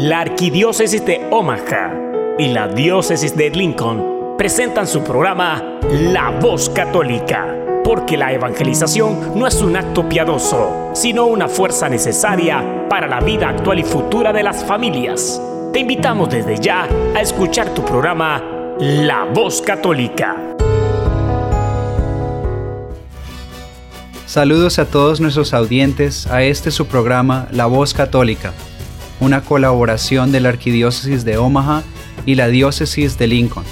La Arquidiócesis de Omaha y la Diócesis de Lincoln presentan su programa La Voz Católica, porque la evangelización no es un acto piadoso, sino una fuerza necesaria para la vida actual y futura de las familias. Te invitamos desde ya a escuchar tu programa La Voz Católica. Saludos a todos nuestros audientes a este su programa La Voz Católica una colaboración de la Arquidiócesis de Omaha y la Diócesis de Lincoln.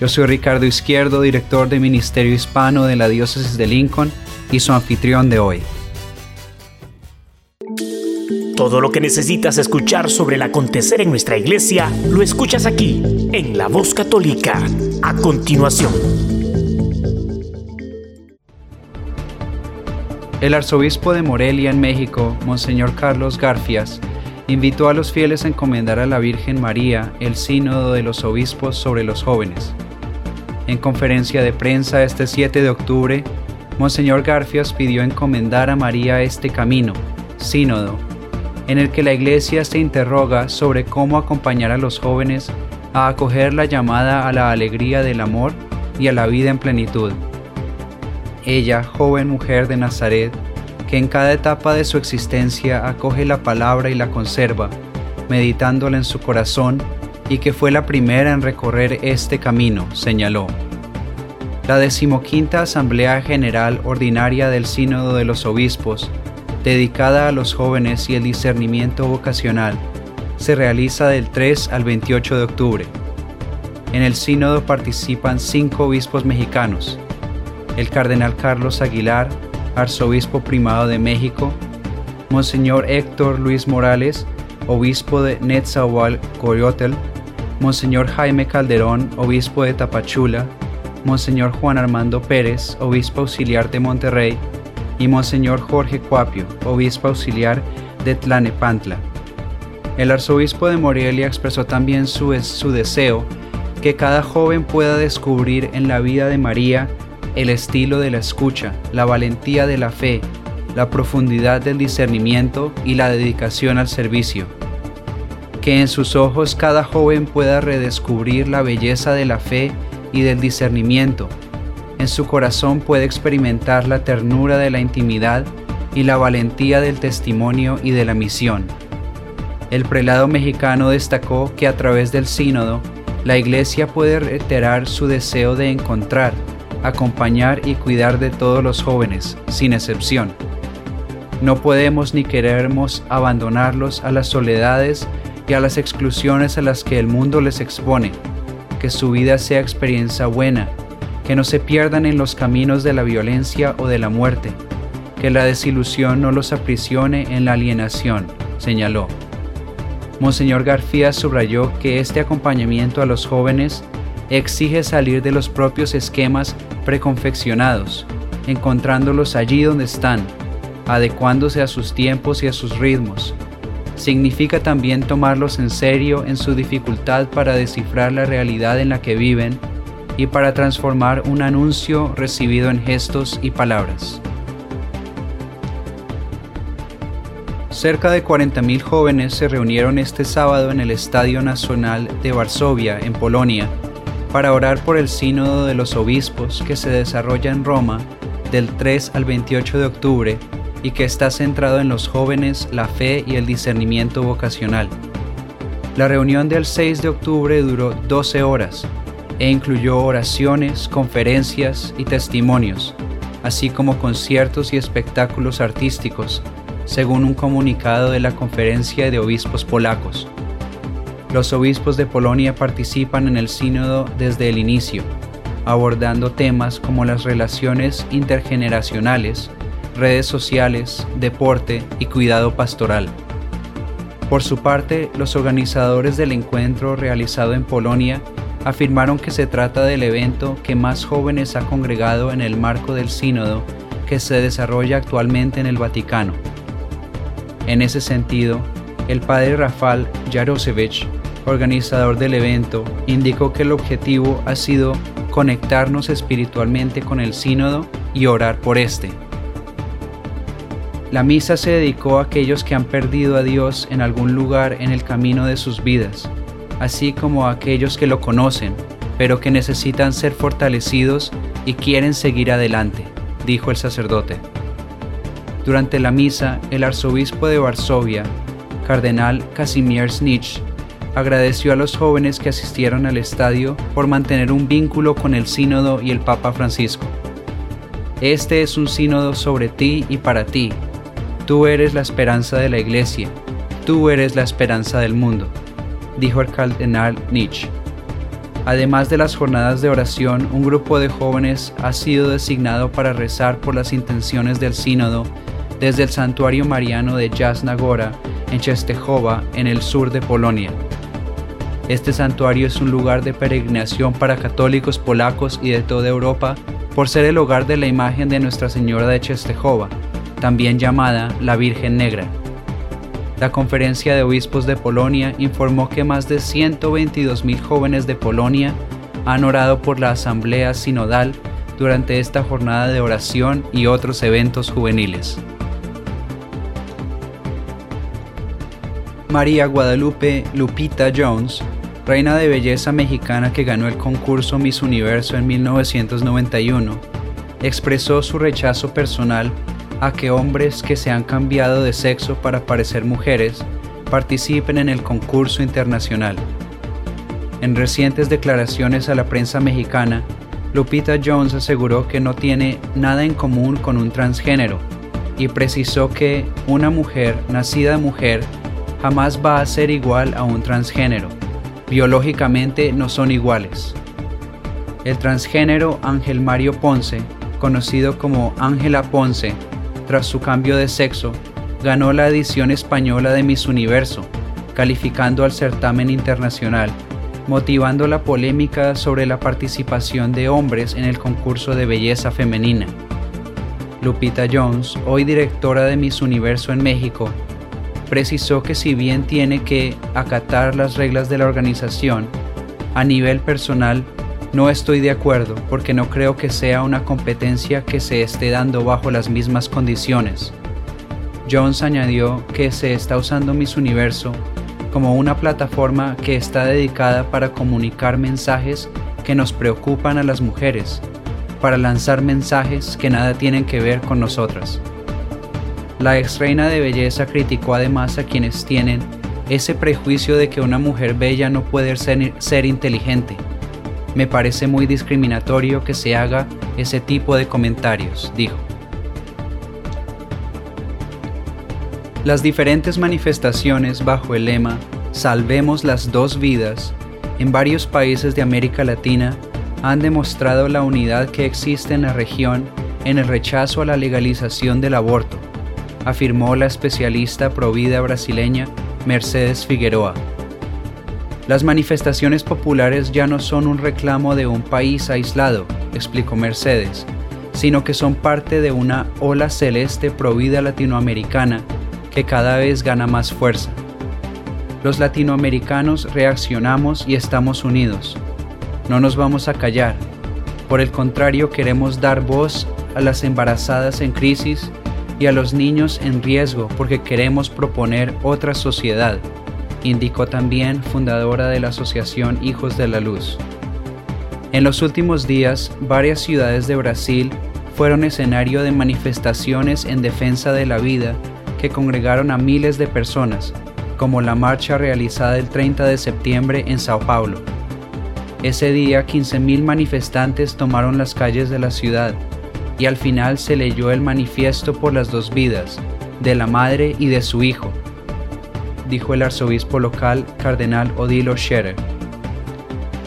Yo soy Ricardo Izquierdo, director de Ministerio Hispano de la Diócesis de Lincoln y su anfitrión de hoy. Todo lo que necesitas escuchar sobre el acontecer en nuestra iglesia lo escuchas aquí, en La Voz Católica, a continuación. El arzobispo de Morelia en México, Monseñor Carlos Garfias, invitó a los fieles a encomendar a la Virgen María el sínodo de los obispos sobre los jóvenes. En conferencia de prensa este 7 de octubre, Monseñor Garfias pidió encomendar a María este camino, sínodo, en el que la Iglesia se interroga sobre cómo acompañar a los jóvenes a acoger la llamada a la alegría del amor y a la vida en plenitud. Ella, joven mujer de Nazaret, que en cada etapa de su existencia acoge la palabra y la conserva, meditándola en su corazón, y que fue la primera en recorrer este camino, señaló. La decimoquinta Asamblea General Ordinaria del Sínodo de los Obispos, dedicada a los jóvenes y el discernimiento vocacional, se realiza del 3 al 28 de octubre. En el sínodo participan cinco obispos mexicanos, el cardenal Carlos Aguilar, arzobispo primado de México, Monseñor Héctor Luis Morales, obispo de Netzahualcoyotl, Monseñor Jaime Calderón, obispo de Tapachula, Monseñor Juan Armando Pérez, obispo auxiliar de Monterrey, y Monseñor Jorge Cuapio, obispo auxiliar de Tlanepantla. El arzobispo de Morelia expresó también su, su deseo que cada joven pueda descubrir en la vida de María el estilo de la escucha, la valentía de la fe, la profundidad del discernimiento y la dedicación al servicio. Que en sus ojos cada joven pueda redescubrir la belleza de la fe y del discernimiento. En su corazón puede experimentar la ternura de la intimidad y la valentía del testimonio y de la misión. El prelado mexicano destacó que a través del sínodo, la Iglesia puede reiterar su deseo de encontrar, acompañar y cuidar de todos los jóvenes, sin excepción. No podemos ni queremos abandonarlos a las soledades y a las exclusiones a las que el mundo les expone. Que su vida sea experiencia buena, que no se pierdan en los caminos de la violencia o de la muerte, que la desilusión no los aprisione en la alienación, señaló. Monseñor García subrayó que este acompañamiento a los jóvenes exige salir de los propios esquemas preconfeccionados, encontrándolos allí donde están, adecuándose a sus tiempos y a sus ritmos. Significa también tomarlos en serio en su dificultad para descifrar la realidad en la que viven y para transformar un anuncio recibido en gestos y palabras. Cerca de 40.000 jóvenes se reunieron este sábado en el Estadio Nacional de Varsovia, en Polonia, para orar por el Sínodo de los Obispos que se desarrolla en Roma del 3 al 28 de octubre y que está centrado en los jóvenes, la fe y el discernimiento vocacional. La reunión del 6 de octubre duró 12 horas e incluyó oraciones, conferencias y testimonios, así como conciertos y espectáculos artísticos, según un comunicado de la Conferencia de Obispos Polacos. Los obispos de Polonia participan en el sínodo desde el inicio, abordando temas como las relaciones intergeneracionales, redes sociales, deporte y cuidado pastoral. Por su parte, los organizadores del encuentro realizado en Polonia afirmaron que se trata del evento que más jóvenes ha congregado en el marco del sínodo que se desarrolla actualmente en el Vaticano. En ese sentido, el padre Rafal Jarosevich organizador del evento, indicó que el objetivo ha sido conectarnos espiritualmente con el sínodo y orar por este. La misa se dedicó a aquellos que han perdido a Dios en algún lugar en el camino de sus vidas, así como a aquellos que lo conocen, pero que necesitan ser fortalecidos y quieren seguir adelante, dijo el sacerdote. Durante la misa, el arzobispo de Varsovia, cardenal Casimir Snitch, agradeció a los jóvenes que asistieron al estadio por mantener un vínculo con el sínodo y el Papa Francisco. Este es un sínodo sobre ti y para ti. Tú eres la esperanza de la iglesia, tú eres la esperanza del mundo, dijo el cardenal Nietzsche. Además de las jornadas de oración, un grupo de jóvenes ha sido designado para rezar por las intenciones del sínodo desde el santuario mariano de Jasna Gora en Czestochowa, en el sur de Polonia. Este santuario es un lugar de peregrinación para católicos polacos y de toda Europa por ser el hogar de la imagen de Nuestra Señora de Czestochowa, también llamada la Virgen Negra. La Conferencia de Obispos de Polonia informó que más de 122.000 jóvenes de Polonia han orado por la Asamblea Sinodal durante esta jornada de oración y otros eventos juveniles. María Guadalupe Lupita Jones, reina de belleza mexicana que ganó el concurso Miss Universo en 1991, expresó su rechazo personal a que hombres que se han cambiado de sexo para parecer mujeres participen en el concurso internacional. En recientes declaraciones a la prensa mexicana, Lupita Jones aseguró que no tiene nada en común con un transgénero y precisó que una mujer nacida mujer jamás va a ser igual a un transgénero. Biológicamente no son iguales. El transgénero Ángel Mario Ponce, conocido como Ángela Ponce, tras su cambio de sexo, ganó la edición española de Miss Universo, calificando al certamen internacional, motivando la polémica sobre la participación de hombres en el concurso de belleza femenina. Lupita Jones, hoy directora de Miss Universo en México, precisó que si bien tiene que acatar las reglas de la organización, a nivel personal no estoy de acuerdo porque no creo que sea una competencia que se esté dando bajo las mismas condiciones. Jones añadió que se está usando Miss Universo como una plataforma que está dedicada para comunicar mensajes que nos preocupan a las mujeres, para lanzar mensajes que nada tienen que ver con nosotras. La ex reina de belleza criticó además a quienes tienen ese prejuicio de que una mujer bella no puede ser, inteligente. Me parece muy discriminatorio que se haga ese tipo de comentarios, dijo. Las diferentes manifestaciones bajo el lema Salvemos las dos vidas en varios países de América Latina han demostrado la unidad que existe en la región en el rechazo a la legalización del aborto afirmó la especialista provida brasileña Mercedes Figueroa. Las manifestaciones populares ya no son un reclamo de un país aislado, explicó Mercedes, sino que son parte de una ola celeste provida latinoamericana que cada vez gana más fuerza. Los latinoamericanos reaccionamos y estamos unidos. No nos vamos a callar. Por el contrario, queremos dar voz a las embarazadas en crisis y a los niños en riesgo porque queremos proponer otra sociedad, indicó también fundadora de la Asociación Hijos de la Luz. En los últimos días, varias ciudades de Brasil fueron escenario de manifestaciones en defensa de la vida que congregaron a miles de personas, como la marcha realizada el 30 de septiembre en Sao Paulo. Ese día 15.000 manifestantes tomaron las calles de la ciudad y al final se leyó el manifiesto por las dos vidas, de la madre y de su hijo, dijo el arzobispo local cardenal Odilo Scherer.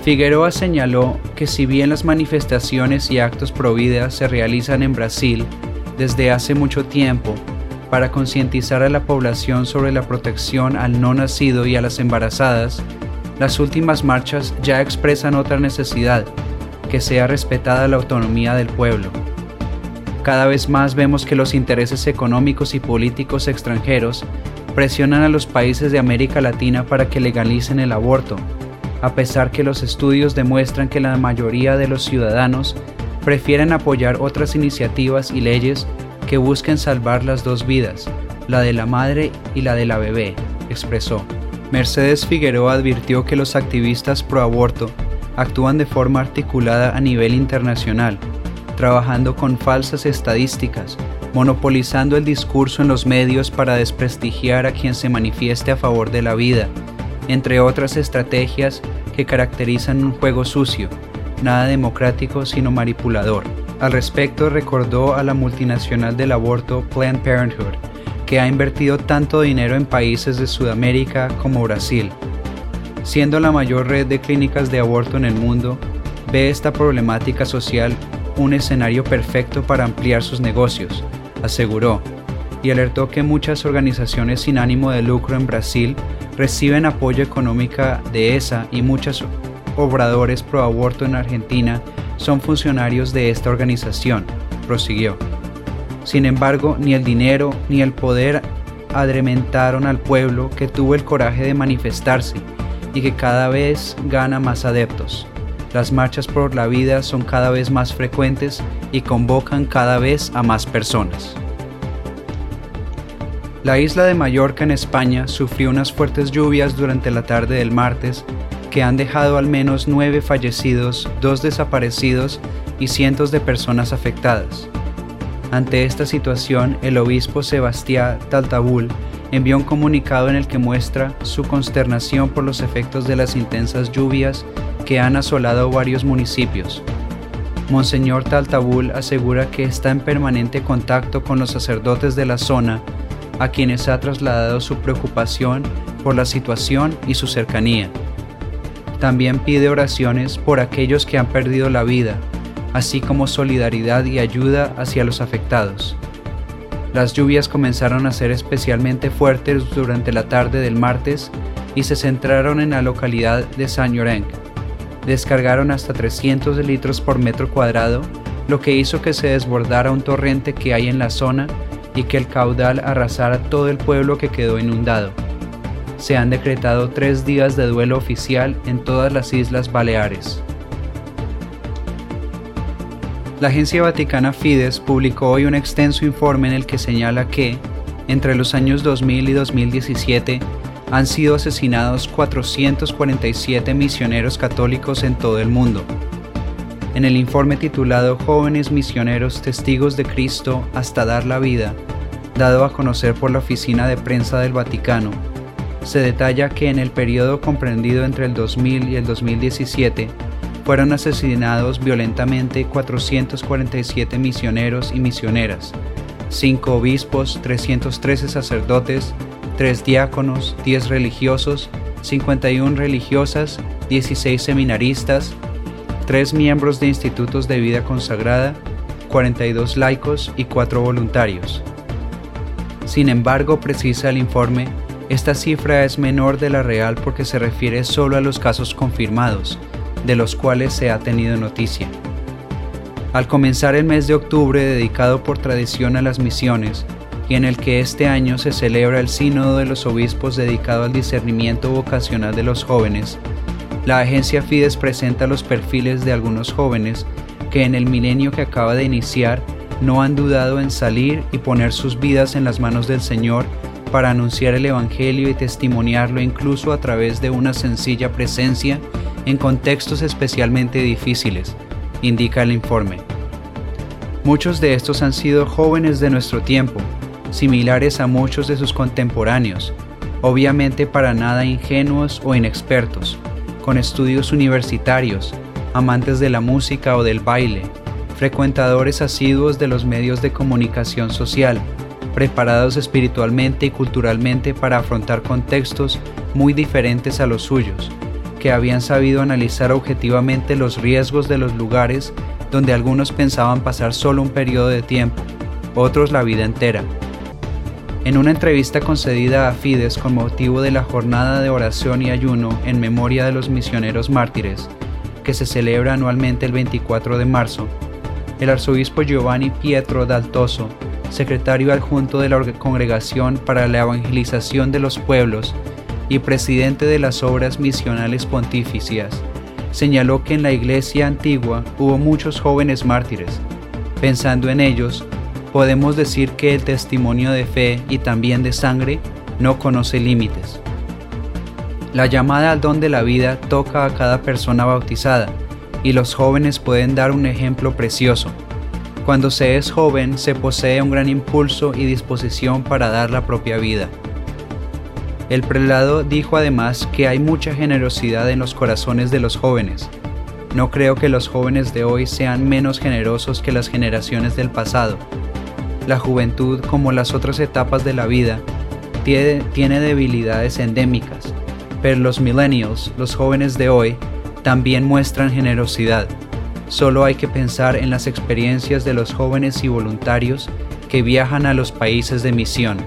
Figueroa señaló que si bien las manifestaciones y actos pro vida se realizan en Brasil desde hace mucho tiempo para concientizar a la población sobre la protección al no nacido y a las embarazadas, las últimas marchas ya expresan otra necesidad, que sea respetada la autonomía del pueblo. Cada vez más vemos que los intereses económicos y políticos extranjeros presionan a los países de América Latina para que legalicen el aborto, a pesar que los estudios demuestran que la mayoría de los ciudadanos prefieren apoyar otras iniciativas y leyes que busquen salvar las dos vidas, la de la madre y la de la bebé, expresó. Mercedes Figueroa advirtió que los activistas pro aborto actúan de forma articulada a nivel internacional, trabajando con falsas estadísticas, monopolizando el discurso en los medios para desprestigiar a quien se manifieste a favor de la vida, entre otras estrategias que caracterizan un juego sucio, nada democrático sino manipulador. Al respecto recordó a la multinacional del aborto Planned Parenthood, que ha invertido tanto dinero en países de Sudamérica como Brasil. Siendo la mayor red de clínicas de aborto en el mundo, ve esta problemática social un escenario perfecto para ampliar sus negocios, aseguró, y alertó que muchas organizaciones sin ánimo de lucro en Brasil reciben apoyo económico de ESA y muchos obradores pro aborto en Argentina son funcionarios de esta organización, prosiguió. Sin embargo, ni el dinero ni el poder adrementaron al pueblo que tuvo el coraje de manifestarse y que cada vez gana más adeptos. Las marchas por la vida son cada vez más frecuentes y convocan cada vez a más personas. La isla de Mallorca en España sufrió unas fuertes lluvias durante la tarde del martes que han dejado al menos nueve fallecidos, dos desaparecidos y cientos de personas afectadas. Ante esta situación, el obispo Sebastián Taltabul envió un comunicado en el que muestra su consternación por los efectos de las intensas lluvias que han asolado varios municipios. Monseñor Taltabul asegura que está en permanente contacto con los sacerdotes de la zona, a quienes ha trasladado su preocupación por la situación y su cercanía. También pide oraciones por aquellos que han perdido la vida así como solidaridad y ayuda hacia los afectados. Las lluvias comenzaron a ser especialmente fuertes durante la tarde del martes y se centraron en la localidad de Saint Llorenc. Descargaron hasta 300 litros por metro cuadrado, lo que hizo que se desbordara un torrente que hay en la zona y que el caudal arrasara todo el pueblo que quedó inundado. Se han decretado tres días de duelo oficial en todas las Islas Baleares. La agencia vaticana Fides publicó hoy un extenso informe en el que señala que, entre los años 2000 y 2017, han sido asesinados 447 misioneros católicos en todo el mundo. En el informe titulado Jóvenes Misioneros Testigos de Cristo hasta dar la vida, dado a conocer por la Oficina de Prensa del Vaticano, se detalla que en el periodo comprendido entre el 2000 y el 2017, fueron asesinados violentamente 447 misioneros y misioneras, 5 obispos, 313 sacerdotes, 3 diáconos, 10 religiosos, 51 religiosas, 16 seminaristas, 3 miembros de institutos de vida consagrada, 42 laicos y 4 voluntarios. Sin embargo, precisa el informe, esta cifra es menor de la real porque se refiere solo a los casos confirmados, de los cuales se ha tenido noticia. Al comenzar el mes de octubre dedicado por tradición a las misiones, y en el que este año se celebra el Sínodo de los Obispos dedicado al discernimiento vocacional de los jóvenes, la agencia Fides presenta los perfiles de algunos jóvenes que en el milenio que acaba de iniciar no han dudado en salir y poner sus vidas en las manos del Señor para anunciar el Evangelio y testimoniarlo incluso a través de una sencilla presencia en contextos especialmente difíciles, indica el informe. Muchos de estos han sido jóvenes de nuestro tiempo, similares a muchos de sus contemporáneos, obviamente para nada ingenuos o inexpertos, con estudios universitarios, amantes de la música o del baile, frecuentadores asiduos de los medios de comunicación social, preparados espiritualmente y culturalmente para afrontar contextos muy diferentes a los suyos, que habían sabido analizar objetivamente los riesgos de los lugares donde algunos pensaban pasar solo un periodo de tiempo, otros la vida entera. En una entrevista concedida a Fides con motivo de la jornada de oración y ayuno en memoria de los misioneros mártires, que se celebra anualmente el 24 de marzo, el arzobispo Giovanni Pietro Daltoso, secretario adjunto de la Congregación para la Evangelización de los Pueblos y presidente de las obras misionales pontificias, señaló que en la iglesia antigua hubo muchos jóvenes mártires. Pensando en ellos, podemos decir que el testimonio de fe y también de sangre no conoce límites. La llamada al don de la vida toca a cada persona bautizada y los jóvenes pueden dar un ejemplo precioso. Cuando se es joven se posee un gran impulso y disposición para dar la propia vida. El prelado dijo además que hay mucha generosidad en los corazones de los jóvenes. No creo que los jóvenes de hoy sean menos generosos que las generaciones del pasado. La juventud, como las otras etapas de la vida, tiene, debilidades endémicas, pero los millennials, los jóvenes de hoy, también muestran generosidad. Solo hay que pensar en las experiencias de los jóvenes y voluntarios que viajan a los países de misión.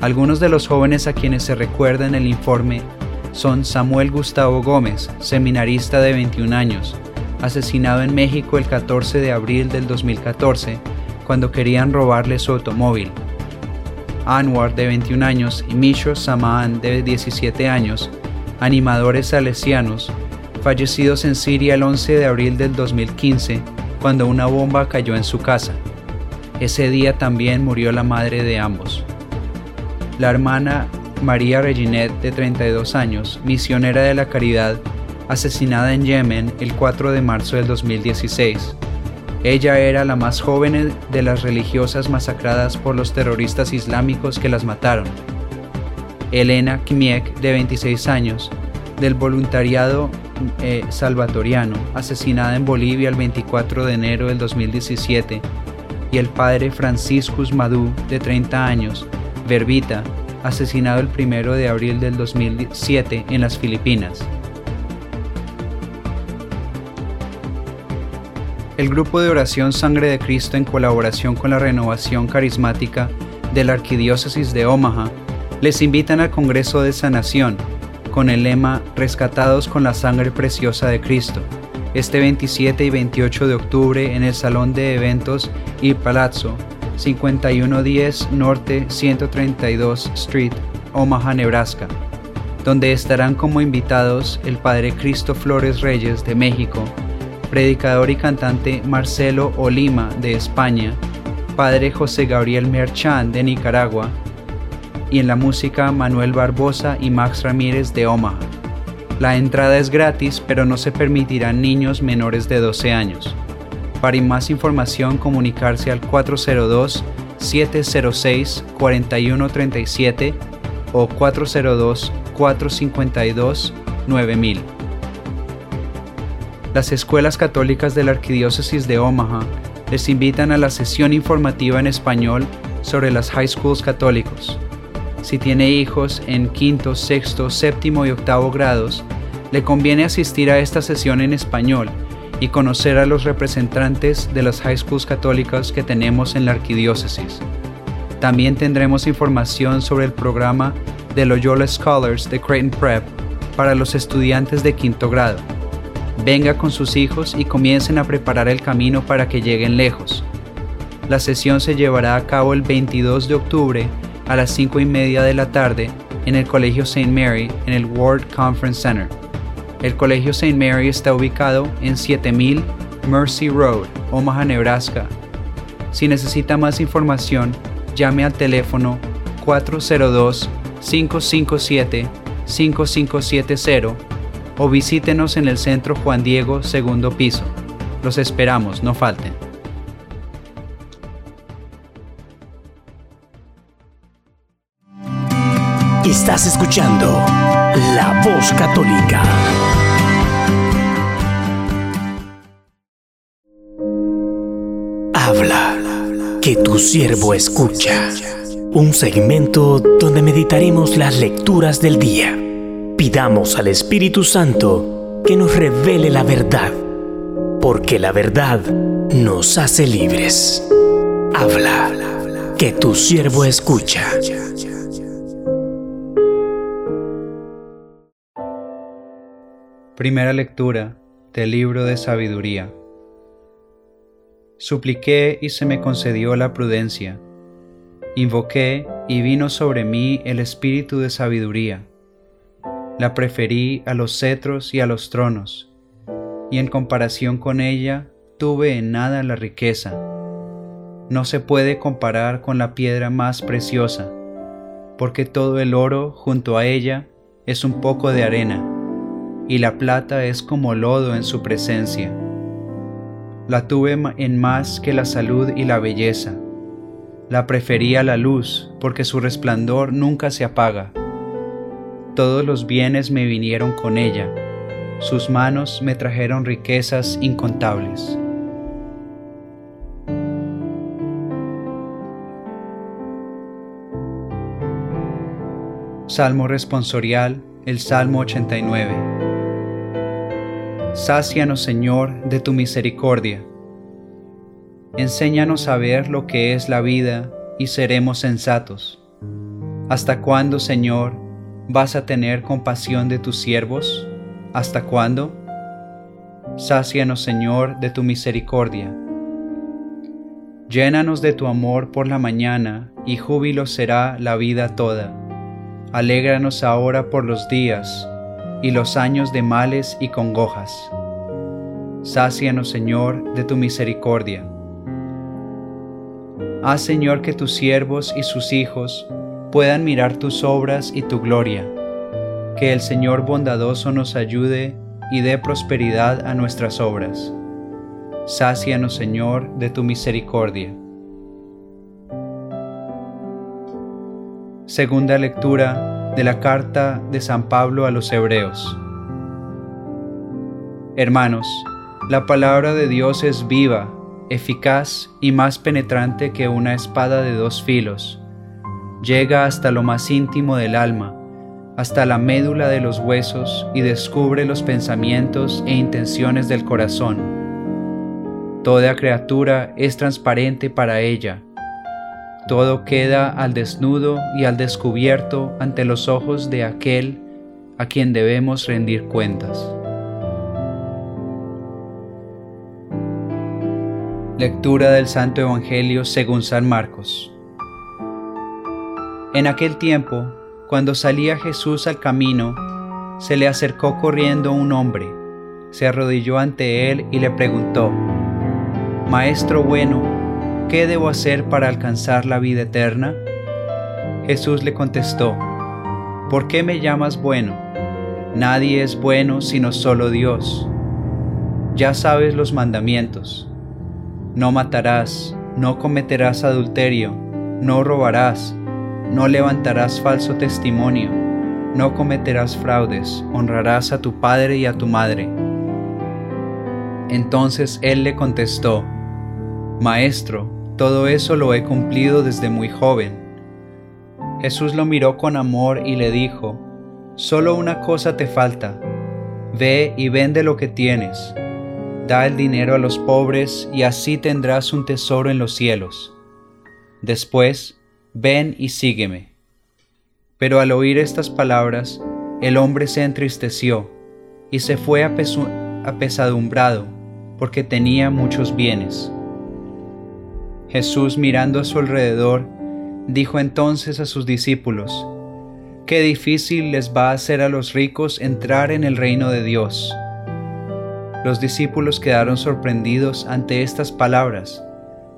Algunos de los jóvenes a quienes se recuerda en el informe son Samuel Gustavo Gómez, seminarista de 21 años, asesinado en México el 14 de abril del 2014 cuando querían robarle su automóvil. Anwar, de 21 años, y Misho Samaan, de 17 años, animadores salesianos, fallecidos en Siria el 11 de abril del 2015, cuando una bomba cayó en su casa. Ese día también murió la madre de ambos. La hermana María Reginet, de 32 años, misionera de la caridad, asesinada en Yemen el 4 de marzo del 2016. Ella era la más joven de las religiosas masacradas por los terroristas islámicos que las mataron. Elena Kmiek, de 26 años, del voluntariado eh, salvatoriano, asesinada en Bolivia el 24 de enero del 2017, y el padre Franciscus Madú, de 30 años, Verbita, asesinado el 1 de abril del 2007 en las Filipinas. El grupo de oración Sangre de Cristo en colaboración con la renovación carismática de la Arquidiócesis de Omaha les invitan al Congreso de Sanación con el lema Rescatados con la sangre preciosa de Cristo, este 27 y 28 de octubre en el Salón de Eventos y Palazzo, 5110 Norte 132 Street, Omaha, Nebraska, donde estarán como invitados el Padre Cristo Flores Reyes de México, predicador y cantante Marcelo Olima de España, padre José Gabriel Merchan de Nicaragua, y en la música Manuel Barbosa y Max Ramírez de Omaha. La entrada es gratis, pero no se permitirán niños menores de 12 años. Para más información, comunicarse al 402-706-4137 o 402-452-9000. Las escuelas católicas de la Arquidiócesis de Omaha les invitan a la sesión informativa en español sobre las high schools católicos. Si tiene hijos en quinto, sexto, séptimo y octavo grados, le conviene asistir a esta sesión en español y conocer a los representantes de las high schools católicas que tenemos en la arquidiócesis. También tendremos información sobre el programa de Loyola Scholars de Creighton Prep para los estudiantes de quinto grado venga con sus hijos y comiencen a preparar el camino para que lleguen lejos. La sesión se llevará a cabo el 22 de octubre a las 5 y media de la tarde en el Colegio St. Mary en el World Conference Center. El Colegio St. Mary está ubicado en 7000 Mercy Road, Omaha, Nebraska. Si necesita más información, llame al teléfono 402 557 5570 o visítenos en el Centro Juan Diego, segundo piso. Los esperamos, no falten. Estás escuchando La Voz Católica. Habla, que tu siervo escucha. Un segmento donde meditaremos las lecturas del día Pidamos al Espíritu Santo que nos revele la verdad, porque la verdad nos hace libres. Habla, que tu siervo escucha. Primera lectura del libro de sabiduría. Supliqué y se me concedió la prudencia. Invoqué y vino sobre mí el espíritu de sabiduría la preferí a los cetros y a los tronos, y en comparación con ella tuve en nada la riqueza. no se puede comparar con la piedra más preciosa, porque todo el oro junto a ella es un poco de arena, y la plata es como lodo en su presencia. La tuve en más que la salud y la belleza. La prefería la luz, porque su resplandor nunca se apaga. Todos los bienes me vinieron con ella, sus manos me trajeron riquezas incontables. Salmo responsorial, el Salmo 89. Sácianos, Señor, de tu misericordia. Enséñanos a ver lo que es la vida y seremos sensatos. ¿Hasta cuándo, Señor, vas a tener compasión de tus siervos? ¿Hasta cuándo? Sácianos, Señor, de tu misericordia. Llénanos de tu amor por la mañana, y júbilo será la vida toda alégranos ahora por los días y los años de males y congojas. Sácianos, Señor, de tu misericordia. Haz, Señor, que tus siervos y sus hijos puedan mirar tus obras y tu gloria. Que el Señor bondadoso nos ayude y dé prosperidad a nuestras obras. Sácianos, Señor, de tu misericordia. Segunda lectura de la carta de San Pablo a los Hebreos. Hermanos, la palabra de Dios es viva, eficaz y más penetrante que una espada de dos filos. Llega hasta lo más íntimo del alma, hasta la médula de los huesos y descubre los pensamientos e intenciones del corazón. Toda criatura es transparente para ella todo queda al desnudo y al descubierto ante los ojos de aquel a quien debemos rendir cuentas. Lectura del Santo Evangelio según San Marcos. En aquel tiempo, cuando salía Jesús al camino, se le acercó corriendo un hombre, se arrodilló ante él y le preguntó, Maestro bueno, ¿qué debo hacer para alcanzar la vida eterna? Jesús le contestó, ¿por qué me llamas bueno? Nadie es bueno sino solo Dios. Ya sabes los mandamientos. No matarás, no cometerás adulterio, no robarás, no levantarás falso testimonio, no cometerás fraudes, honrarás a tu padre y a tu madre. Entonces él le contestó, Maestro, todo eso lo he cumplido desde muy joven. Jesús lo miró con amor y le dijo, Solo una cosa te falta. Ve y vende lo que tienes. Da el dinero a los pobres y así tendrás un tesoro en los cielos. Después, ven y sígueme. Pero al oír estas palabras, el hombre se entristeció y se fue apesadumbrado porque tenía muchos bienes. Jesús mirando a su alrededor, dijo entonces a sus discípulos, Qué difícil les va a hacer a los ricos entrar en el reino de Dios. Los discípulos quedaron sorprendidos ante estas palabras,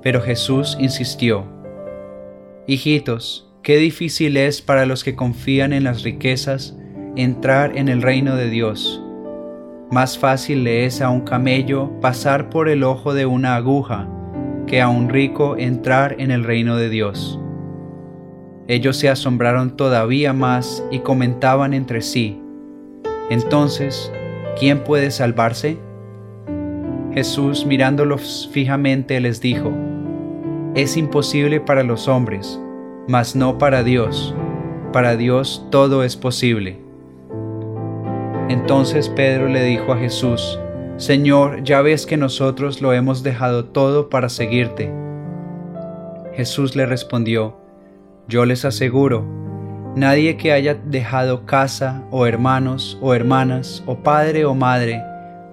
pero Jesús insistió, Hijitos, qué difícil es para los que confían en las riquezas entrar en el reino de Dios. Más fácil le es a un camello pasar por el ojo de una aguja que a un rico entrar en el reino de Dios. Ellos se asombraron todavía más y comentaban entre sí, entonces, ¿quién puede salvarse? Jesús mirándolos fijamente les dijo, es imposible para los hombres, mas no para Dios. Para Dios todo es posible. Entonces Pedro le dijo a Jesús, Señor, ya ves que nosotros lo hemos dejado todo para seguirte. Jesús le respondió, Yo les aseguro, nadie que haya dejado casa o hermanos o hermanas o padre o madre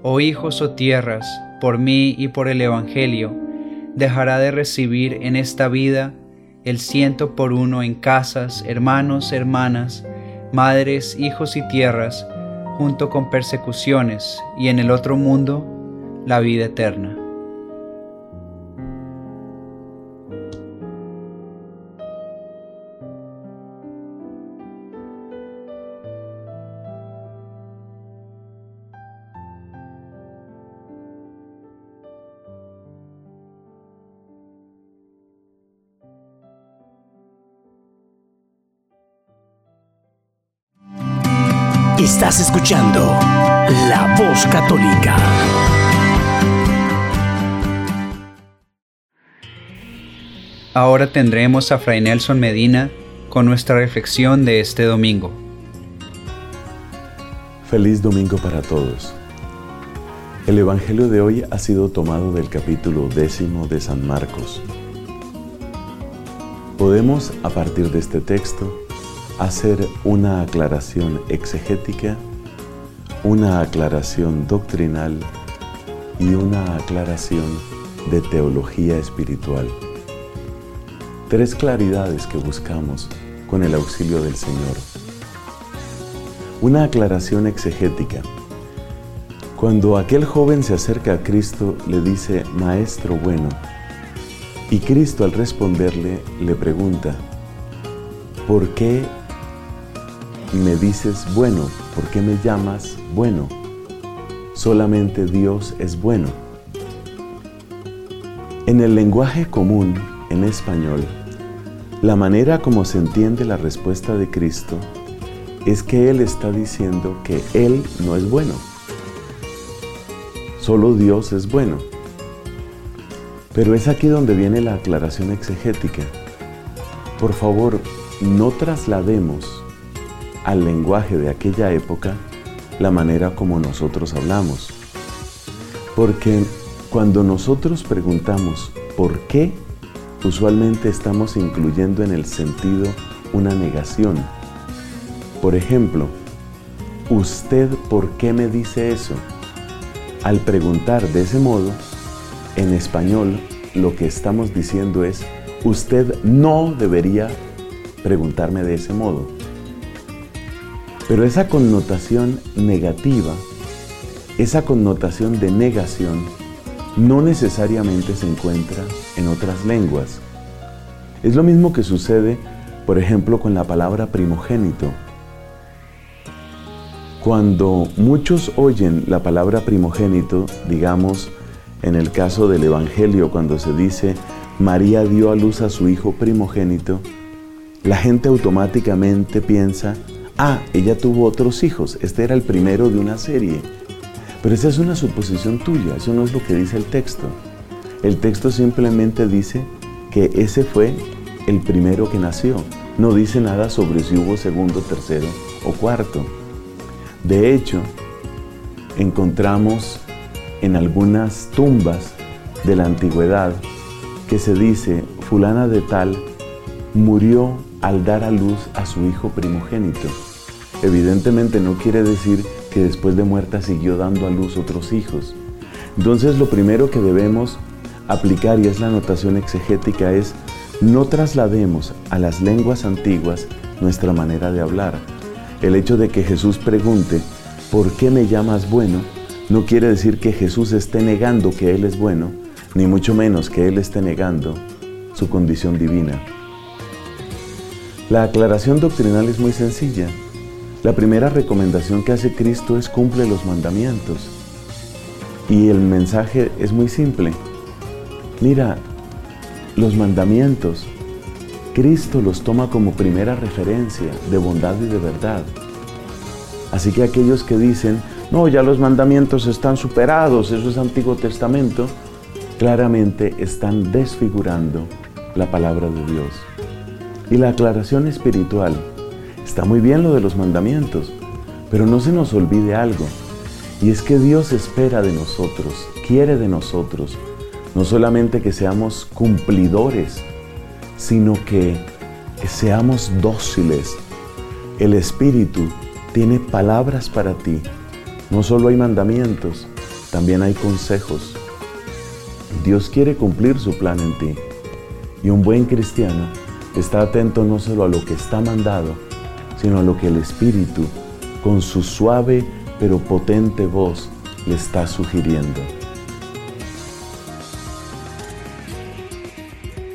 o hijos o tierras por mí y por el Evangelio, dejará de recibir en esta vida el ciento por uno en casas, hermanos, hermanas, madres, hijos y tierras, junto con persecuciones y en el otro mundo la vida eterna. Estás escuchando La Voz Católica. Ahora tendremos a Fray Nelson Medina con nuestra reflexión de este domingo. Feliz domingo para todos. El Evangelio de hoy ha sido tomado del capítulo décimo de San Marcos. Podemos, a partir de este texto, hacer una aclaración exegética, una aclaración doctrinal y una aclaración de teología espiritual. Tres claridades que buscamos con el auxilio del Señor. Una aclaración exegética. Cuando aquel joven se acerca a Cristo, le dice, Maestro bueno, y Cristo al responderle le pregunta, ¿por qué me dices bueno? ¿Por qué me llamas bueno? Solamente Dios es bueno. En el lenguaje común, en español, la manera como se entiende la respuesta de Cristo es que Él está diciendo que Él no es bueno. Solo Dios es bueno. Pero es aquí donde viene la aclaración exegética. Por favor, no traslademos al lenguaje de aquella época la manera como nosotros hablamos. Porque cuando nosotros preguntamos ¿por qué? usualmente estamos incluyendo en el sentido una negación. Por ejemplo, ¿usted por qué me dice eso? Al preguntar de ese modo, en español lo que estamos diciendo es, usted no debería preguntarme de ese modo. Pero esa connotación negativa, esa connotación de negación, no necesariamente se encuentra en otras lenguas. Es lo mismo que sucede, por ejemplo, con la palabra primogénito. Cuando muchos oyen la palabra primogénito, digamos, en el caso del Evangelio, cuando se dice, María dio a luz a su hijo primogénito, la gente automáticamente piensa, ah, ella tuvo otros hijos, este era el primero de una serie. Pero esa es una suposición tuya, eso no es lo que dice el texto. El texto simplemente dice que ese fue el primero que nació. No dice nada sobre si hubo segundo, tercero o cuarto. De hecho, encontramos en algunas tumbas de la antigüedad que se dice, fulana de tal murió al dar a luz a su hijo primogénito. Evidentemente no quiere decir que después de muerta siguió dando a luz otros hijos. Entonces lo primero que debemos aplicar, y es la notación exegética, es no traslademos a las lenguas antiguas nuestra manera de hablar. El hecho de que Jesús pregunte, ¿por qué me llamas bueno? no quiere decir que Jesús esté negando que Él es bueno, ni mucho menos que Él esté negando su condición divina. La aclaración doctrinal es muy sencilla. La primera recomendación que hace Cristo es cumple los mandamientos. Y el mensaje es muy simple. Mira, los mandamientos, Cristo los toma como primera referencia de bondad y de verdad. Así que aquellos que dicen, no, ya los mandamientos están superados, eso es Antiguo Testamento, claramente están desfigurando la palabra de Dios. Y la aclaración espiritual, está muy bien lo de los mandamientos, pero no se nos olvide algo, y es que Dios espera de nosotros, quiere de nosotros, no solamente que seamos cumplidores, sino que, seamos dóciles. El Espíritu tiene palabras para ti no solo hay mandamientos, también hay consejos. Dios quiere cumplir su plan en ti. Y un buen cristiano está atento no solo a lo que está mandado, sino a lo que el Espíritu, con su suave pero potente voz, le está sugiriendo.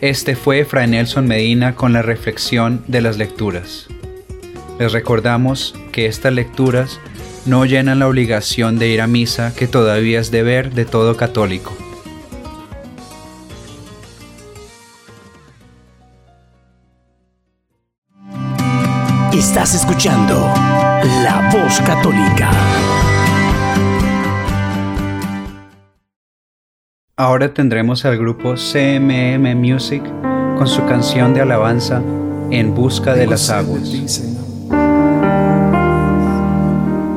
Este fue Fray Nelson Medina con la reflexión de las lecturas. Les recordamos que estas lecturas no llenan la obligación de ir a misa que todavía es deber de todo católico. Estás escuchando La Voz Católica. Ahora tendremos al grupo CMM Music con su canción de alabanza En busca de las aguas.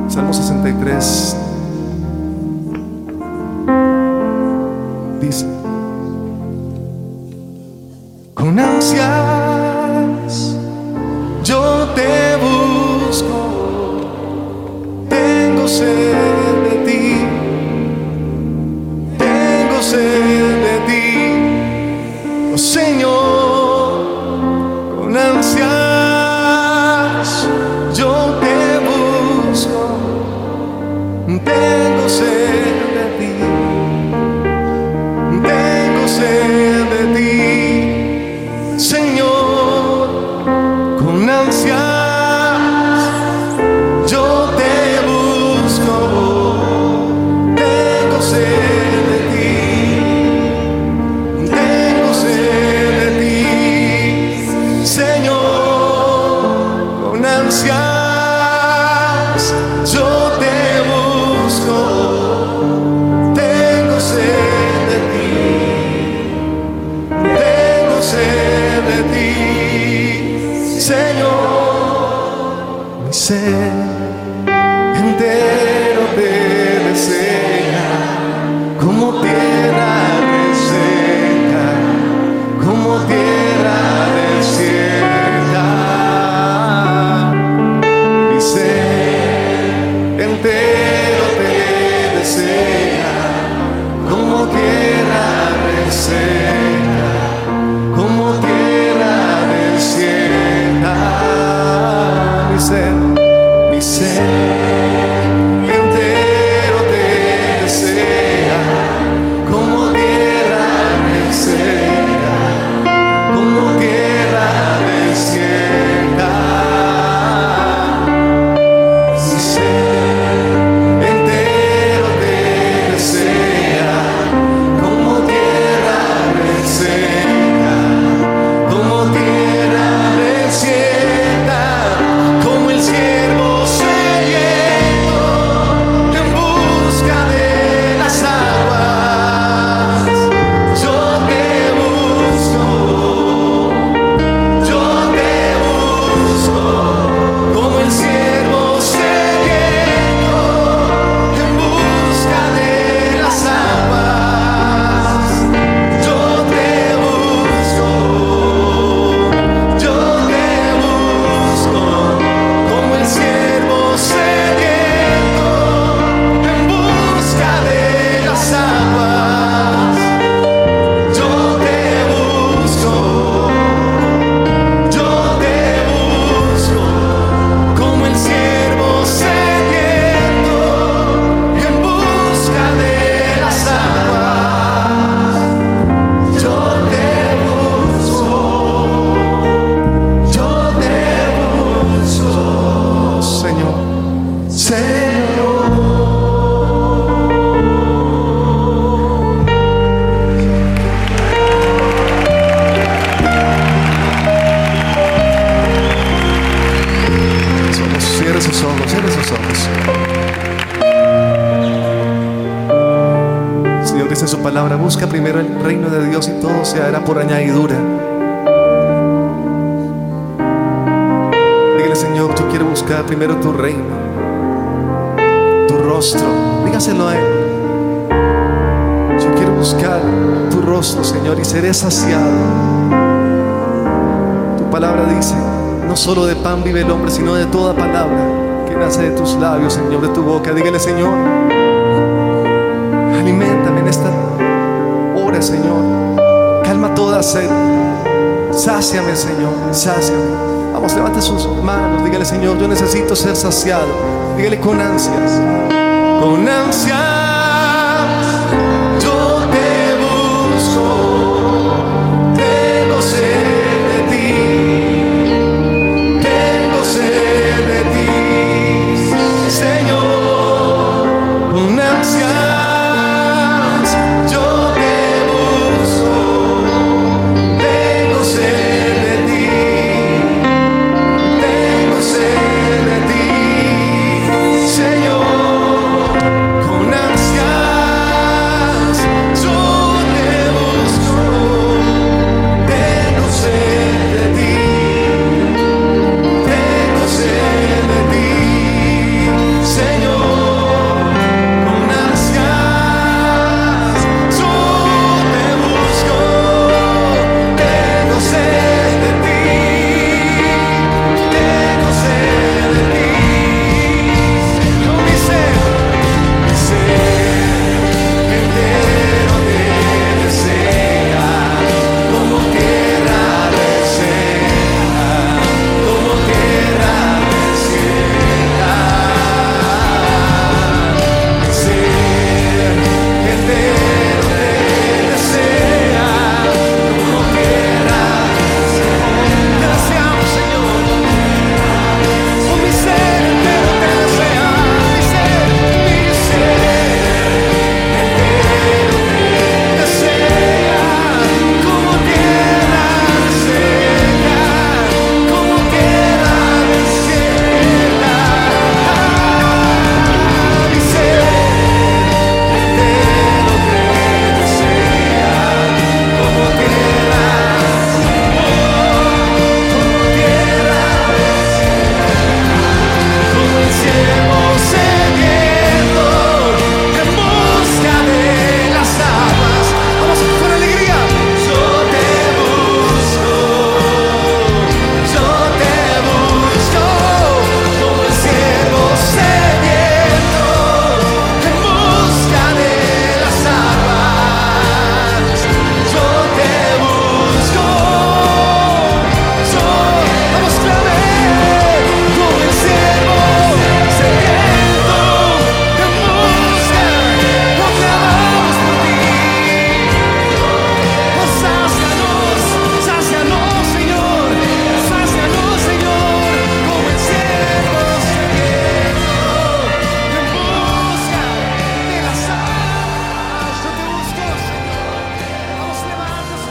Salmo 63 dice, con ansias yo te busco, tengo sed de ti, tengo sed busca primero el reino de Dios y todo se hará por añadidura. Dígaselo a Él. Yo quiero buscar tu rostro, Señor, y seré saciado. Tu palabra dice, no solo de pan vive el hombre, sino de toda palabra que nace de tus labios, Señor, de tu boca. Dígale, Señor, alimentame en esta hora, Señor. Calma toda sed. Sáciame, Señor, sáciame. Vamos, levante sus manos. Dígale, Señor, yo necesito ser saciado. Dígale con ansias. Con ansias.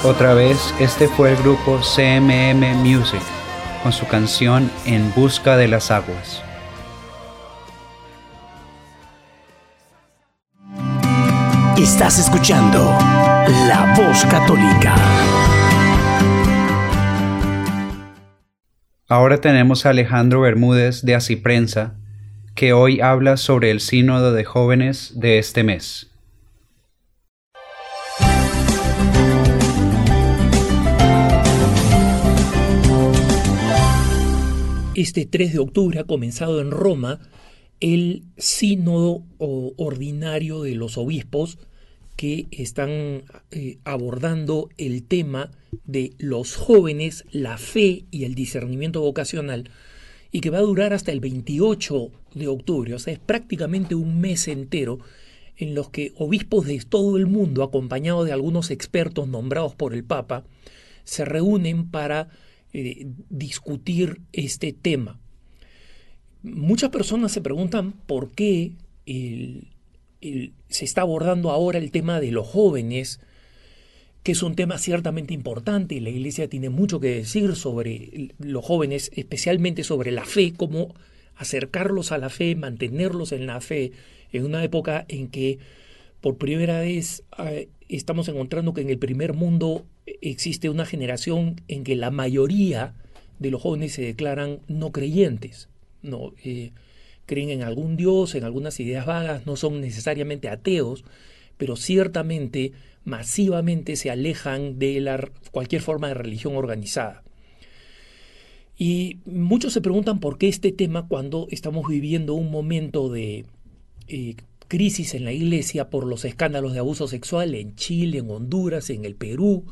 Otra vez, este fue el grupo CMM Music con su canción En Busca de las Aguas. Estás escuchando La Voz Católica. Ahora tenemos a Alejandro Bermúdez de Asiprensa, que hoy habla sobre el sínodo de jóvenes de este mes. Este 3 de octubre ha comenzado en Roma el sínodo ordinario de los obispos que están eh, abordando el tema de los jóvenes, la fe y el discernimiento vocacional, y que va a durar hasta el 28 de octubre, o sea, es prácticamente un mes entero en los que obispos de todo el mundo, acompañados de algunos expertos nombrados por el Papa, se reúnen para eh, discutir este tema. Muchas personas se preguntan por qué se está abordando ahora el tema de los jóvenes, que es un tema ciertamente importante y la Iglesia tiene mucho que decir sobre los jóvenes, especialmente sobre la fe, cómo acercarlos a la fe, mantenerlos en la fe, en una época en que por primera vez eh, estamos encontrando que en el primer mundo existe una generación en que la mayoría de los jóvenes se declaran no creyentes, no eh, creen en algún dios, en algunas ideas vagas, no son necesariamente ateos, pero ciertamente masivamente se alejan de cualquier forma de religión organizada. Y muchos se preguntan por qué este tema cuando estamos viviendo un momento de eh, crisis en la iglesia por los escándalos de abuso sexual en Chile, en Honduras, en el Perú,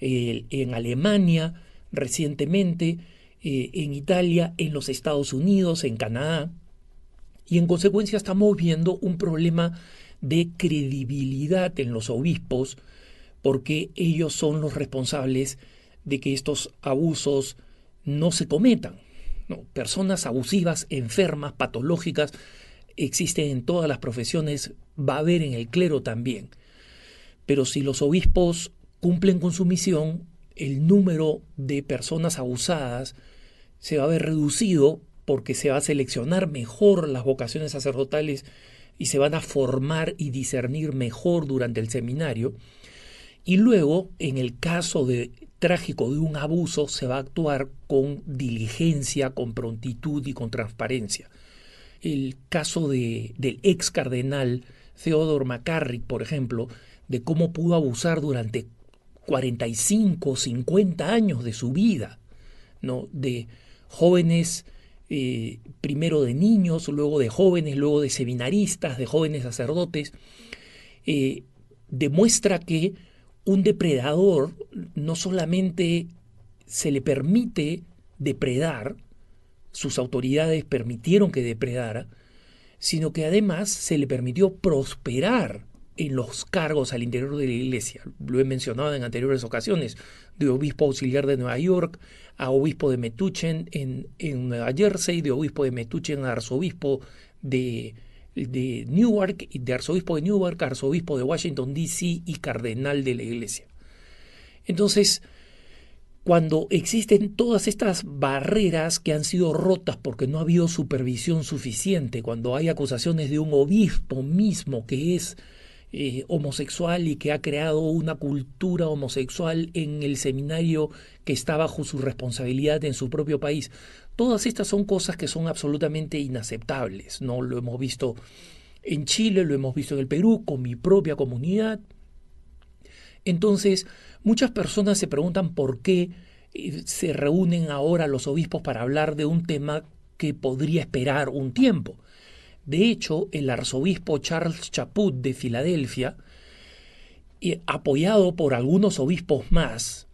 en Alemania recientemente, eh, en Italia, en los Estados Unidos, en Canadá. Y en consecuencia estamos viendo un problema de credibilidad en los obispos porque ellos son los responsables de que estos abusos no se cometan. Personas abusivas, enfermas, patológicas, existen en todas las profesiones, va a haber en el clero también. Pero si los obispos cumplen con su misión, el número de personas abusadas se va a ver reducido porque se va a seleccionar mejor las vocaciones sacerdotales y se van a formar y discernir mejor durante el seminario. Y luego, en el caso de trágico de un abuso, se va a actuar con diligencia, con prontitud y con transparencia. El caso de, del ex cardenal Theodore McCarrick, por ejemplo, de cómo pudo abusar durante 45, 50 años de su vida, ¿no? de jóvenes, eh, primero de niños, luego de jóvenes, luego de seminaristas, de jóvenes sacerdotes, eh, demuestra que un depredador no solamente se le permite depredar, sus autoridades permitieron que depredara, sino que además se le permitió prosperar en los cargos al interior de la iglesia. Lo he mencionado en anteriores ocasiones, de obispo auxiliar de Nueva York a obispo de Metuchen en, en Nueva Jersey, de obispo de Metuchen a arzobispo de, de Newark, y de arzobispo de Newark a arzobispo de Washington, D.C. y cardenal de la iglesia. Entonces, cuando existen todas estas barreras que han sido rotas porque no ha habido supervisión suficiente, cuando hay acusaciones de un obispo mismo que es eh, homosexual y que ha creado una cultura homosexual en el seminario que está bajo su responsabilidad en su propio país. Todas estas son cosas que son absolutamente inaceptables. No lo hemos visto en Chile, lo hemos visto en el Perú, con mi propia comunidad. Entonces, muchas personas se preguntan por qué eh, se reúnen ahora los obispos para hablar de un tema que podría esperar un tiempo. De hecho, el arzobispo Charles Chaput de Filadelfia, apoyado por algunos obispos más,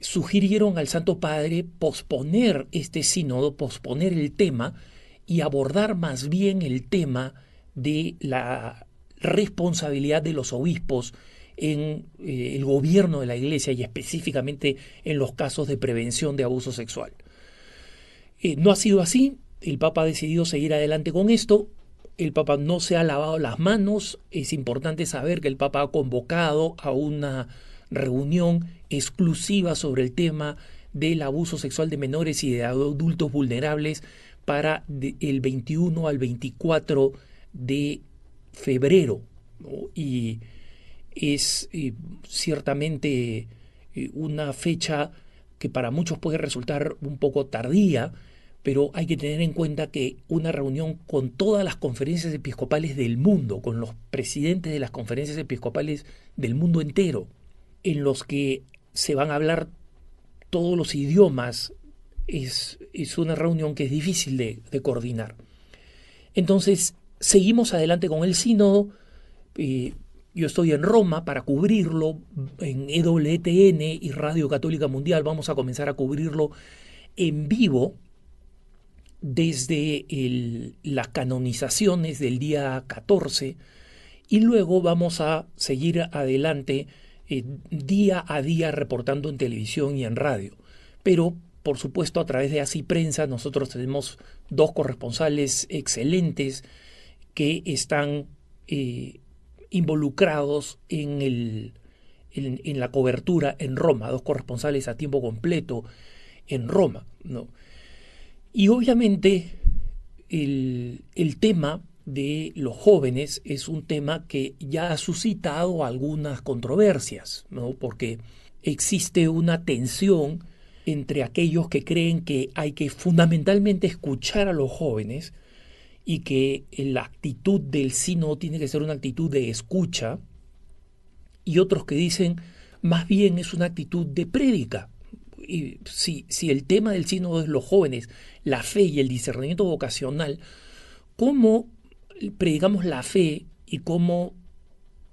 sugirieron al Santo Padre posponer este sínodo, posponer el tema y abordar más bien el tema de la responsabilidad de los obispos en eh, el gobierno de la Iglesia y específicamente en los casos de prevención de abuso sexual. Eh, no ha sido así, el Papa ha decidido seguir adelante con esto, el Papa no se ha lavado las manos. Es importante saber que el Papa ha convocado a una reunión exclusiva sobre el tema del abuso sexual de menores y de adultos vulnerables para el 21 al 24 de febrero. Y es eh, ciertamente eh, una fecha que para muchos puede resultar un poco tardía, pero hay que tener en cuenta que una reunión con todas las conferencias episcopales del mundo, con los presidentes de las conferencias episcopales del mundo entero, en los que se van a hablar todos los idiomas, es, es una reunión que es difícil de, coordinar. Entonces, seguimos adelante con el sínodo. Eh, yo estoy en Roma para cubrirlo en EWTN y Radio Católica Mundial. Vamos a comenzar a cubrirlo en vivo desde las canonizaciones del día 14 y luego vamos a seguir adelante eh, día a día reportando en televisión y en radio. Pero, por supuesto, a través de Así Prensa nosotros tenemos dos corresponsales excelentes que están eh, involucrados en, el, en, la cobertura en Roma, dos corresponsales a tiempo completo en Roma. ¿no? Y obviamente el, tema de los jóvenes es un tema que ya ha suscitado algunas controversias, ¿no? porque existe una tensión entre aquellos que creen que hay que fundamentalmente escuchar a los jóvenes y que la actitud del sino tiene que ser una actitud de escucha, y otros que dicen más bien es una actitud de prédica. Y si, si el tema del sínodo es los jóvenes, la fe y el discernimiento vocacional, ¿cómo predicamos la fe y cómo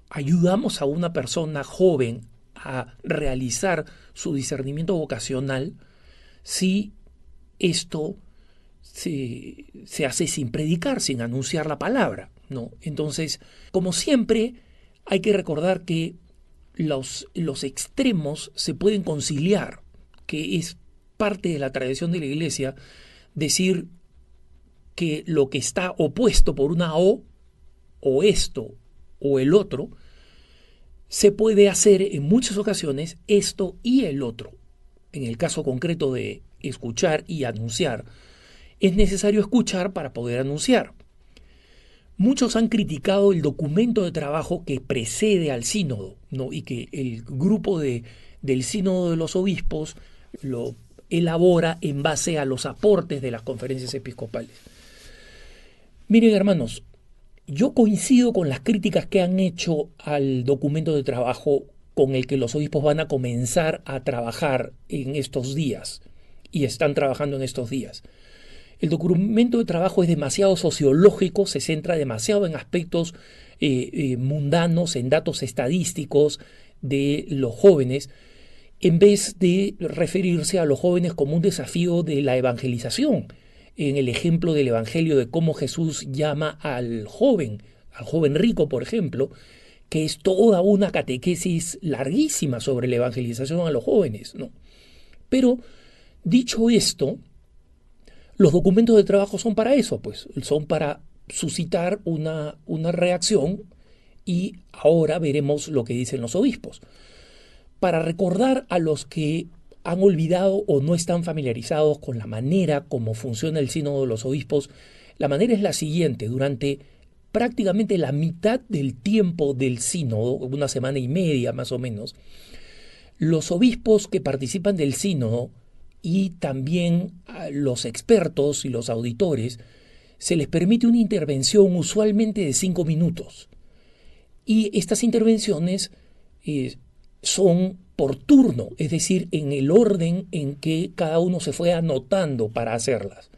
ayudamos a una persona joven a realizar su discernimiento vocacional si esto se, hace sin predicar, sin anunciar la palabra? ¿no? Entonces, como siempre, hay que recordar que los, los extremos se pueden conciliar que es parte de la tradición de la iglesia, decir que lo que está opuesto por una O, o esto, o el otro, se puede hacer en muchas ocasiones esto y el otro. En el caso concreto de escuchar y anunciar, es necesario escuchar para poder anunciar. Muchos han criticado el documento de trabajo que precede al sínodo ¿no? y que el grupo de, del sínodo de los obispos lo elabora en base a los aportes de las conferencias episcopales. Miren hermanos, yo coincido con las críticas que han hecho al documento de trabajo con el que los obispos van a comenzar a trabajar en estos días y están trabajando en estos días. El documento de trabajo es demasiado sociológico, se centra demasiado en aspectos eh, eh, mundanos, en datos estadísticos de los jóvenes, en vez de referirse a los jóvenes como un desafío de la evangelización, en el ejemplo del Evangelio de cómo Jesús llama al joven, al joven rico, por ejemplo, que es toda una catequesis larguísima sobre la evangelización a los jóvenes. ¿no? Pero, dicho esto, los documentos de trabajo son para eso, pues, son para suscitar una, una reacción y ahora veremos lo que dicen los obispos. Para recordar a los que han olvidado o no están familiarizados con la manera como funciona el sínodo de los obispos, la manera es la siguiente, durante prácticamente la mitad del tiempo del sínodo, una semana y media más o menos, los obispos que participan del sínodo y también los expertos y los auditores, se les permite una intervención usualmente de cinco minutos. Y estas intervenciones eh, son por turno, es decir, en el orden en que cada uno se fue anotando para hacerlas.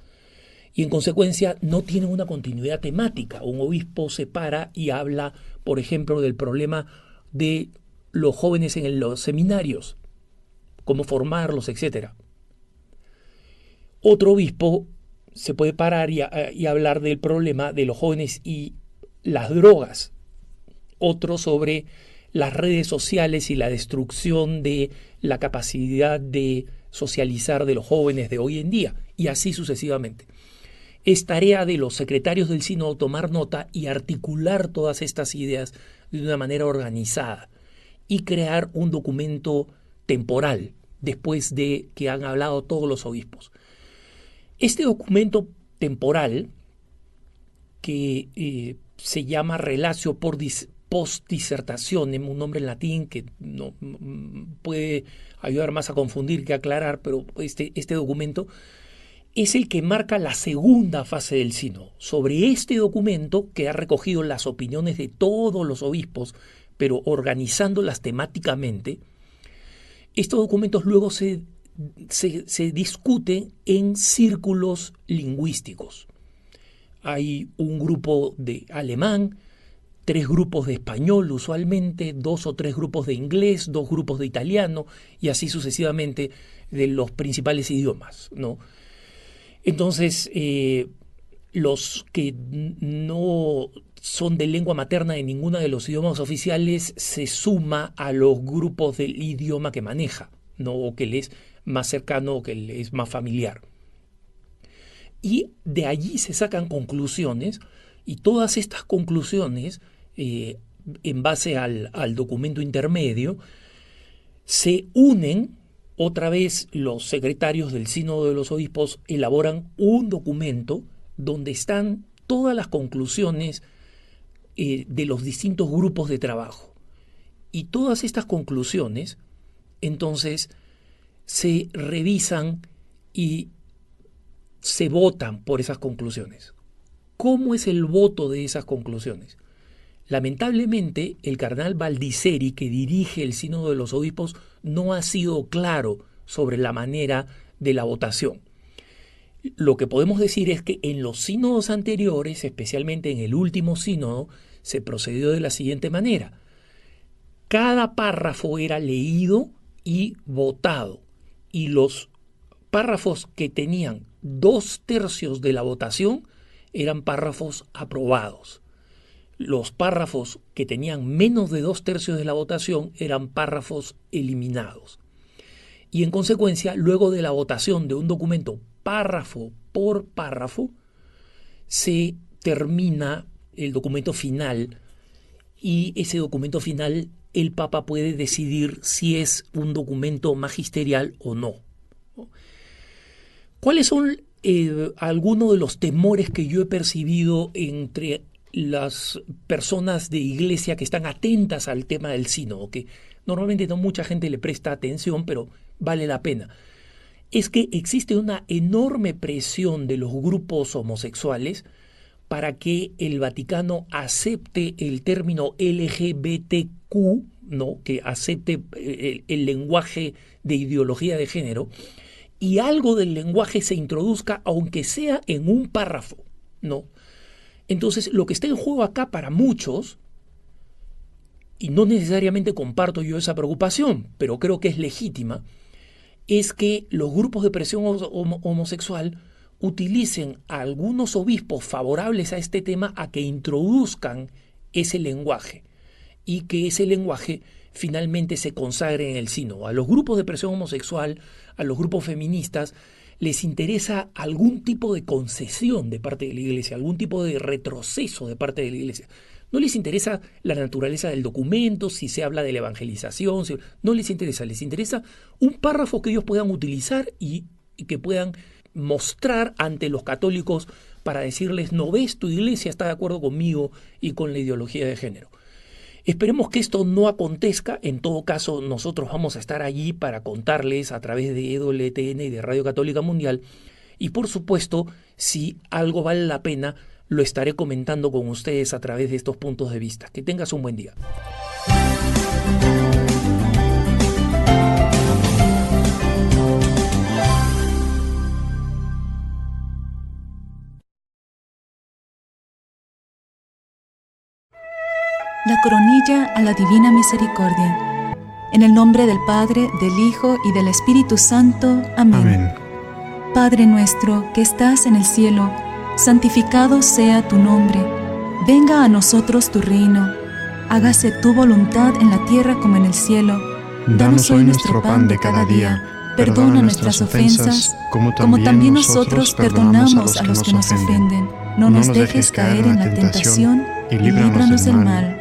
Y en consecuencia no tienen una continuidad temática. Un obispo se para y habla, por ejemplo, del problema de los jóvenes en los seminarios, cómo formarlos, etc. Otro obispo se puede parar y, y hablar del problema de los jóvenes y las drogas. Otro sobre las redes sociales y la destrucción de la capacidad de socializar de los jóvenes de hoy en día, y así sucesivamente. Es tarea de los secretarios del sínodo tomar nota y articular todas estas ideas de una manera organizada y crear un documento temporal después de que han hablado todos los obispos. Este documento temporal, que eh, se llama Relatio por post disertación, un nombre en latín que no puede ayudar más a confundir que aclarar, pero este, este documento es el que marca la segunda fase del sínodo. Sobre este documento, que ha recogido las opiniones de todos los obispos, pero organizándolas temáticamente, estos documentos luego se, se, se discuten en círculos lingüísticos. Hay un grupo de alemán, tres grupos de español usualmente, dos o tres grupos de inglés, dos grupos de italiano y así sucesivamente de los principales idiomas, ¿no? Entonces, eh, los que no son de lengua materna de ninguno de los idiomas oficiales se suma a los grupos del idioma que maneja, ¿no? o que le es más cercano que es más familiar. Y de allí se sacan conclusiones y todas estas conclusiones, eh, en base al, al documento intermedio, se unen otra vez los secretarios del Sínodo de los Obispos elaboran un documento donde están todas las conclusiones eh, de los distintos grupos de trabajo. Y todas estas conclusiones, entonces, se revisan y se votan por esas conclusiones. ¿Cómo es el voto de esas conclusiones? Lamentablemente, el cardenal Baldiceri, que dirige el Sínodo de los Obispos, no ha sido claro sobre la manera de la votación. Lo que podemos decir es que en los sínodos anteriores, especialmente en el último sínodo, se procedió de la siguiente manera. Cada párrafo era leído y votado, y los párrafos que tenían dos tercios de la votación eran párrafos aprobados los párrafos que tenían menos de dos tercios de la votación eran párrafos eliminados. Y en consecuencia, luego de la votación de un documento párrafo por párrafo, se termina el documento final y ese documento final el Papa puede decidir si es un documento magisterial o no. ¿Cuáles son eh, algunos de los temores que yo he percibido entre las personas de iglesia que están atentas al tema del sínodo, que normalmente no mucha gente le presta atención, pero vale la pena, es que existe una enorme presión de los grupos homosexuales para que el Vaticano acepte el término LGBTQ, ¿no? que acepte eh, el, lenguaje de ideología de género, y algo del lenguaje se introduzca, aunque sea en un párrafo, ¿no? Entonces, lo que está en juego acá para muchos, y no necesariamente comparto yo esa preocupación, pero creo que es legítima, es que los grupos de presión homosexual utilicen a algunos obispos favorables a este tema a que introduzcan ese lenguaje y que ese lenguaje finalmente se consagre en el sino. A los grupos de presión homosexual, a los grupos feministas, les interesa algún tipo de concesión de parte de la Iglesia, algún tipo de retroceso de parte de la Iglesia. No les interesa la naturaleza del documento, si se habla de la evangelización, no les interesa, les interesa un párrafo que ellos puedan utilizar y, y que puedan mostrar ante los católicos para decirles, no ves, tu iglesia está de acuerdo conmigo y con la ideología de género. Esperemos que esto no acontezca, en todo caso nosotros vamos a estar allí para contarles a través de EWTN y de Radio Católica Mundial y por supuesto, si algo vale la pena, lo estaré comentando con ustedes a través de estos puntos de vista. Que tengas un buen día. La coronilla a la divina misericordia. En el nombre del Padre, del Hijo y del Espíritu Santo. Amén. Padre nuestro que estás en el cielo, santificado sea tu nombre. Venga a nosotros tu reino. Hágase tu voluntad en la tierra como en el cielo. Danos hoy nuestro pan de cada día. Perdona nuestras ofensas, como también nosotros perdonamos a los que nos ofenden. No nos dejes caer en la tentación y líbranos del mal.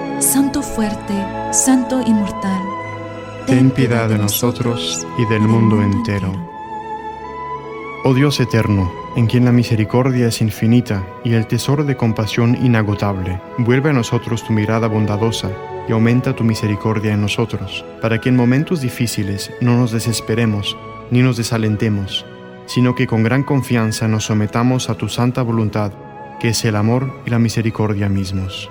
Santo fuerte, Santo inmortal, ten piedad de nosotros y del mundo entero. Oh Dios eterno, en quien la misericordia es infinita y el tesoro de compasión inagotable, vuelve a nosotros tu mirada bondadosa y aumenta tu misericordia en nosotros, para que en momentos difíciles no nos desesperemos ni nos desalentemos, sino que con gran confianza nos sometamos a tu santa voluntad, que es el amor y la misericordia mismos.